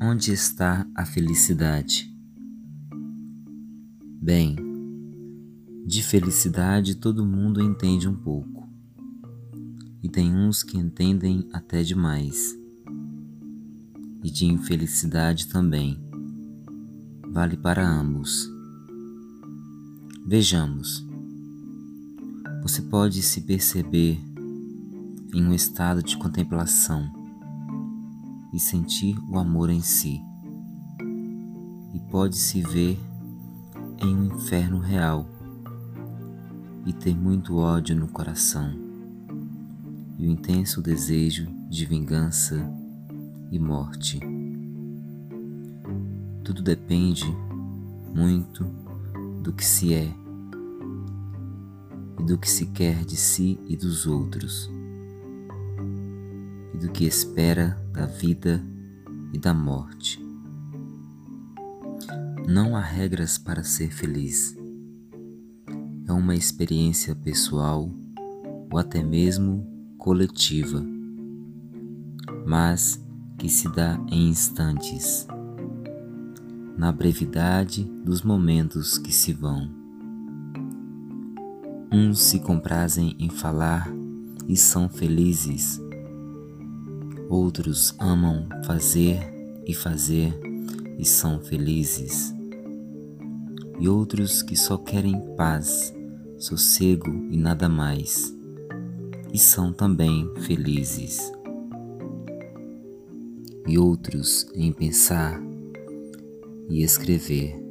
Onde está a felicidade? Bem, de felicidade todo mundo entende um pouco, e tem uns que entendem até demais, e de infelicidade também, vale para ambos. Vejamos, você pode se perceber em um estado de contemplação e sentir o amor em si. E pode se ver em um inferno real e ter muito ódio no coração e o intenso desejo de vingança e morte. Tudo depende muito do que se é do que se quer de si e dos outros e do que espera da vida e da morte. Não há regras para ser feliz. É uma experiência pessoal ou até mesmo coletiva, mas que se dá em instantes, na brevidade dos momentos que se vão. Uns se comprazem em falar e são felizes Outros amam fazer e fazer e são felizes. E outros que só querem paz, sossego e nada mais, e são também felizes. E outros em pensar e escrever,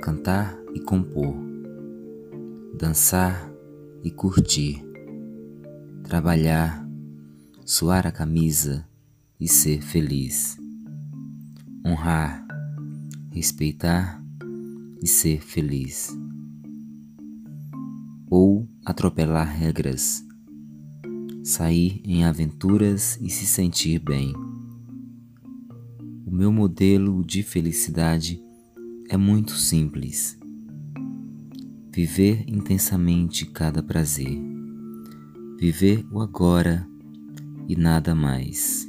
cantar e compor, dançar e curtir, trabalhar suar a camisa e ser feliz. Honrar, respeitar e ser feliz. Ou atropelar regras, sair em aventuras e se sentir bem. O meu modelo de felicidade é muito simples. Viver intensamente cada prazer. Viver o agora e nada mais.